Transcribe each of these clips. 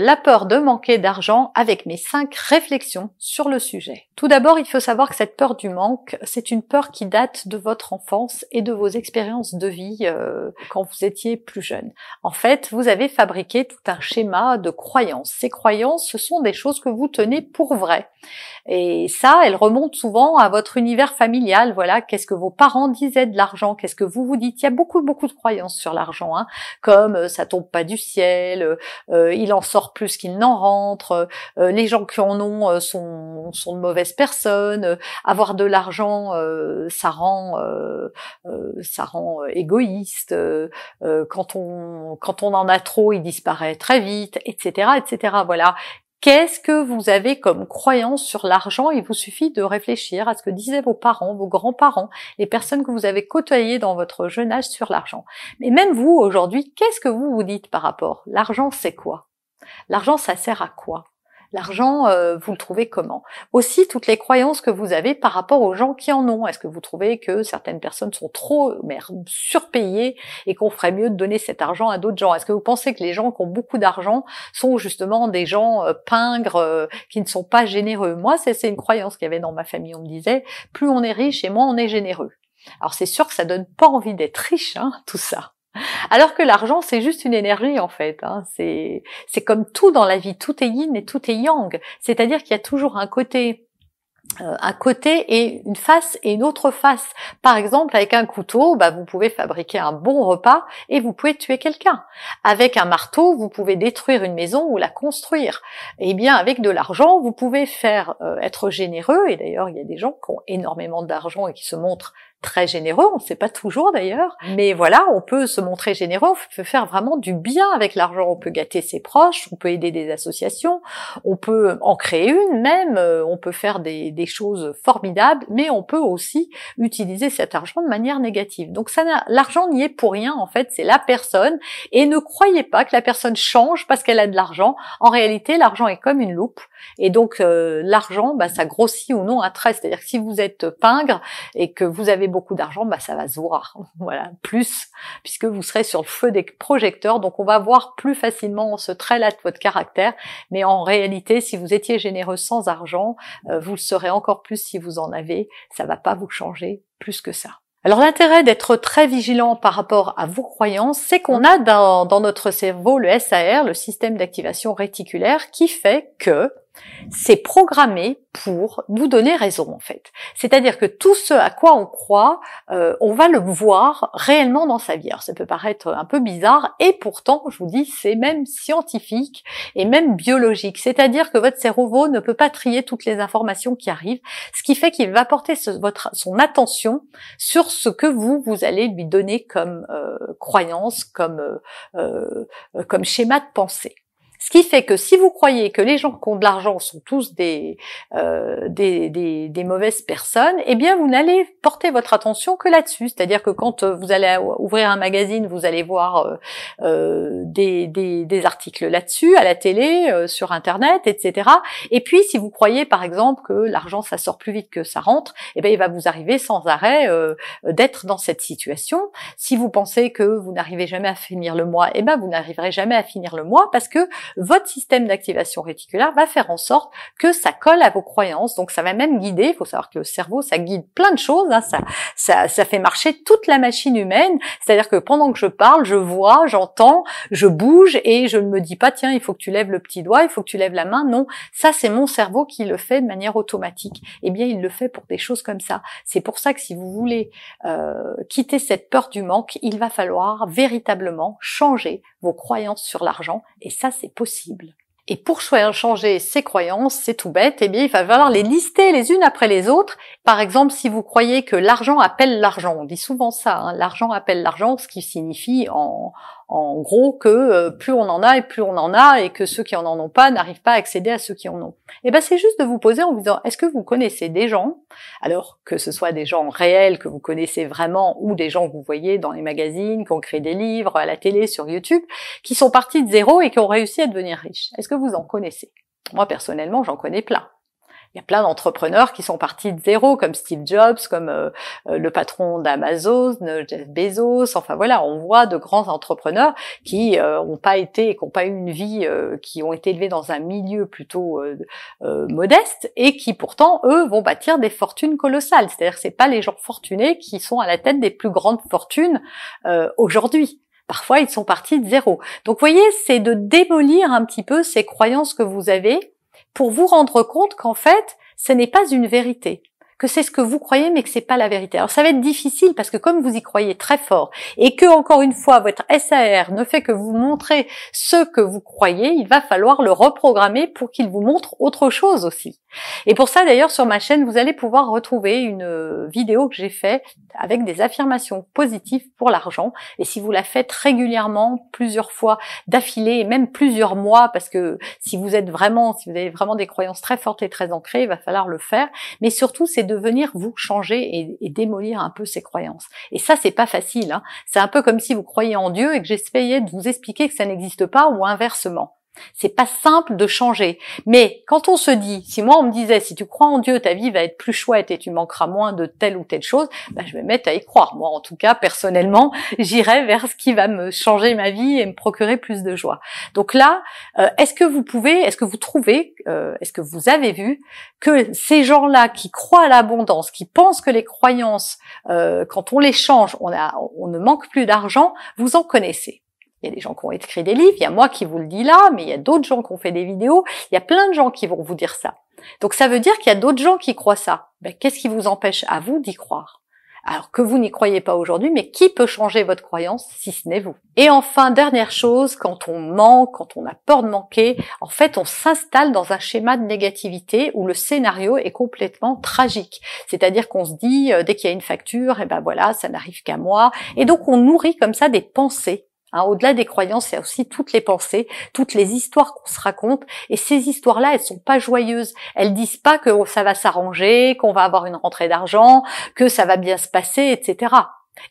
la peur de manquer d'argent avec mes cinq réflexions sur le sujet. Tout d'abord, il faut savoir que cette peur du manque, c'est une peur qui date de votre enfance et de vos expériences de vie euh, quand vous étiez plus jeune. En fait, vous avez fabriqué tout un schéma de croyances. Ces croyances, ce sont des choses que vous tenez pour vraies. Et ça, elles remontent souvent à votre univers familial. Voilà, qu'est-ce que vos parents disaient de l'argent, qu'est-ce que vous vous dites? Il y a beaucoup, beaucoup de croyances sur l'argent, hein, comme euh, ça tombe pas du ciel, euh, il en sort plus qu'il n'en rentre, euh, les gens qui en ont euh, sont, sont de mauvaises personnes, euh, avoir de l'argent ça rend ça rend égoïste, quand on quand on en a trop il disparaît très vite, etc. etc. Voilà. Qu'est-ce que vous avez comme croyance sur l'argent? Il vous suffit de réfléchir à ce que disaient vos parents, vos grands-parents, les personnes que vous avez côtoyées dans votre jeune âge sur l'argent. Mais même vous, aujourd'hui, qu'est-ce que vous vous dites par rapport? L'argent, c'est quoi? L'argent, ça sert à quoi? L'argent, euh, vous le trouvez comment? Aussi, toutes les croyances que vous avez par rapport aux gens qui en ont. Est-ce que vous trouvez que certaines personnes sont trop surpayées et qu'on ferait mieux de donner cet argent à d'autres gens? Est-ce que vous pensez que les gens qui ont beaucoup d'argent sont justement des gens euh, pingres, euh, qui ne sont pas généreux? Moi, c'est une croyance qu'il y avait dans ma famille. On me disait, plus on est riche et moins on est généreux. Alors c'est sûr que ça donne pas envie d'être riche, hein, tout ça. Alors que l'argent, c'est juste une énergie en fait. Hein. C'est c'est comme tout dans la vie, tout est yin et tout est yang. C'est-à-dire qu'il y a toujours un côté euh, un côté et une face et une autre face. Par exemple, avec un couteau, bah, vous pouvez fabriquer un bon repas et vous pouvez tuer quelqu'un. Avec un marteau, vous pouvez détruire une maison ou la construire. Et eh bien, avec de l'argent, vous pouvez faire euh, être généreux. Et d'ailleurs, il y a des gens qui ont énormément d'argent et qui se montrent très généreux, on ne sait pas toujours d'ailleurs, mais voilà, on peut se montrer généreux, on peut faire vraiment du bien avec l'argent, on peut gâter ses proches, on peut aider des associations, on peut en créer une même, euh, on peut faire des, choses formidables, mais on peut aussi utiliser cet argent de manière négative. Donc ça, l'argent n'y est pour rien en fait, c'est la personne, et ne croyez pas que la personne change parce qu'elle a de l'argent. En réalité, l'argent est comme une loupe, et donc euh, l'argent, bah, ça grossit ou non un trait. C'est-à-dire que si vous êtes pingre et que vous avez beaucoup d'argent, bah ça va se voir, voilà, plus, puisque vous serez sur le feu des projecteurs, donc on va voir plus facilement ce trait-là de votre caractère, mais en réalité, si vous étiez généreux sans argent, euh, vous le serez encore plus si vous en avez, ça va pas vous changer plus que ça. Alors l'intérêt d'être très vigilant par rapport à vos croyances, c'est qu'on a dans, dans, notre cerveau le SAR, le système d'activation réticulaire, qui fait que c'est programmé pour nous donner raison en fait. C'est-à-dire que tout ce à quoi on croit, euh, on va le voir réellement dans sa vie. Alors ça peut paraître un peu bizarre et pourtant, je vous dis, c'est même scientifique et même biologique. C'est-à-dire que votre cerveau ne peut pas trier toutes les informations qui arrivent, ce qui fait qu'il va porter son attention sur ce que vous vous allez lui donner comme euh, croyance, euh, comme schéma de pensée. Ce qui fait que si vous croyez que les gens qui ont de l'argent sont tous des, euh, des, des, des, mauvaises personnes, eh bien vous n'allez porter votre attention que là-dessus. C'est-à-dire que quand euh, vous allez ouvrir un magazine, vous allez voir euh, euh des, des, des, articles là-dessus, à la télé, euh, sur Internet, etc. Et puis si vous croyez par exemple que l'argent ça sort plus vite que ça rentre, eh bien il va vous arriver sans arrêt d'être dans cette situation. Si vous pensez que vous n'arrivez jamais à finir le mois, eh bien vous n'arriverez jamais à finir le mois parce que votre système d'activation réticulaire va faire en sorte que ça colle à vos croyances. Donc ça va même guider. Il faut savoir que le cerveau, ça guide plein de choses. Hein. Ça, ça, ça fait marcher toute la machine humaine. C'est-à-dire que pendant que je parle, je vois, j'entends, je bouge et je ne me dis pas tiens, il faut que tu lèves le petit doigt, il faut que tu lèves la main. Non, ça c'est mon cerveau qui le fait de manière automatique. Eh bien, il le fait pour des choses comme ça. C'est pour ça que si vous voulez euh, quitter cette peur du manque, il va falloir véritablement changer vos croyances sur l'argent. Et ça, c'est possible. Et pour changer ces croyances, c'est tout bête, eh bien, il va falloir les lister les unes après les autres. Par exemple, si vous croyez que l'argent appelle l'argent, on dit souvent ça, hein, l'argent appelle l'argent, ce qui signifie en, en gros que euh, plus on en a et plus on en a et que ceux qui en ont pas n'arrivent pas à accéder à ceux qui en ont. Et ben c'est juste de vous poser en vous disant est-ce que vous connaissez des gens alors que ce soit des gens réels que vous connaissez vraiment ou des gens que vous voyez dans les magazines, qui ont créé des livres, à la télé, sur YouTube, qui sont partis de zéro et qui ont réussi à devenir riches? Est-ce que vous en connaissez? Moi personnellement, j'en connais plein. Il y a plein d'entrepreneurs qui sont partis de zéro, comme Steve Jobs, comme euh, euh, le patron d'Amazon, Jeff Bezos. Enfin voilà, on voit de grands entrepreneurs qui n'ont euh, pas été, qui n'ont pas eu une vie, qui ont été élevés dans un milieu plutôt modeste et qui pourtant eux vont bâtir des fortunes colossales. C'est-à-dire c'est pas les gens fortunés qui sont à la tête des plus grandes fortunes aujourd'hui. Parfois, ils sont partis de zéro. Donc, vous voyez, c'est de démolir un petit peu ces croyances que vous avez pour vous rendre compte qu'en fait, ce n'est pas une vérité que c'est ce que vous croyez mais que c'est pas la vérité. Alors ça va être difficile parce que comme vous y croyez très fort et que encore une fois votre SAR ne fait que vous montrer ce que vous croyez, il va falloir le reprogrammer pour qu'il vous montre autre chose aussi. Et pour ça d'ailleurs sur ma chaîne, vous allez pouvoir retrouver une vidéo que j'ai faite avec des affirmations positives pour l'argent et si vous la faites régulièrement plusieurs fois d'affilée et même plusieurs mois parce que si vous êtes vraiment si vous avez vraiment des croyances très fortes et très ancrées, il va falloir le faire, mais surtout c'est de venir vous changer et, démolir un peu ces croyances. Et ça, c'est pas facile. Hein. C'est un peu comme si vous croyez en Dieu et que j'essayais de vous expliquer que ça n'existe pas ou inversement. C'est pas simple de changer. Mais quand on se dit, si moi on me disait, si tu crois en Dieu, ta vie va être plus chouette et tu manqueras moins de telle ou telle chose, ben je vais mettre à y croire. Moi, en tout cas, personnellement, j'irai vers ce qui va me changer ma vie et me procurer plus de joie. Donc là, euh, est-ce que vous pouvez, est-ce que vous trouvez, euh, est-ce que vous avez vu que ces gens-là qui croient à l'abondance, qui pensent que les croyances, euh, quand on les change, on ne manque plus d'argent, vous en connaissez? Il y a des gens qui ont écrit des livres, il y a moi qui vous le dis là, mais il y a d'autres gens qui ont fait des vidéos, il y a plein de gens qui vont vous dire ça. Donc ça veut dire qu'il y a d'autres gens qui croient ça. Ben, Qu'est-ce qui vous empêche à vous d'y croire? Alors que vous n'y croyez pas aujourd'hui, mais qui peut changer votre croyance si ce n'est vous? Et enfin, dernière chose, quand on manque, quand on a peur de manquer, en fait, on s'installe dans un schéma de négativité où le scénario est complètement tragique. C'est-à-dire qu'on se dit, euh, dès qu'il y a une facture, et eh ben voilà, ça n'arrive qu'à moi. Et donc, on nourrit comme ça des pensées Hein, au-delà des croyances, il y a aussi toutes les pensées, toutes les histoires qu'on se raconte. Et ces histoires-là, elles sont pas joyeuses. Elles disent pas que ça va s'arranger, qu'on va avoir une rentrée d'argent, que ça va bien se passer, etc.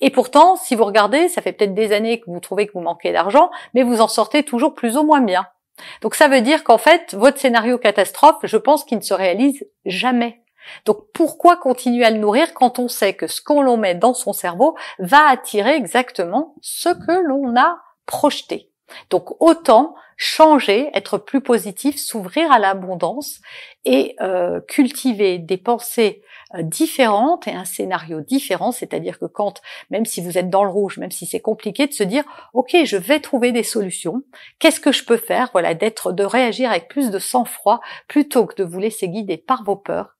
Et pourtant, si vous regardez, ça fait peut-être des années que vous trouvez que vous manquez d'argent, mais vous en sortez toujours plus ou moins bien. Donc ça veut dire qu'en fait, votre scénario catastrophe, je pense qu'il ne se réalise jamais. Donc pourquoi continuer à le nourrir quand on sait que ce qu'on l'on met dans son cerveau va attirer exactement ce que l'on a projeté? Donc autant changer, être plus positif, s'ouvrir à l'abondance et euh, cultiver des pensées euh, différentes et un scénario différent, c'est-à-dire que quand, même si vous êtes dans le rouge, même si c'est compliqué, de se dire, ok, je vais trouver des solutions. Qu'est-ce que je peux faire? Voilà, d'être, de réagir avec plus de sang-froid plutôt que de vous laisser guider par vos peurs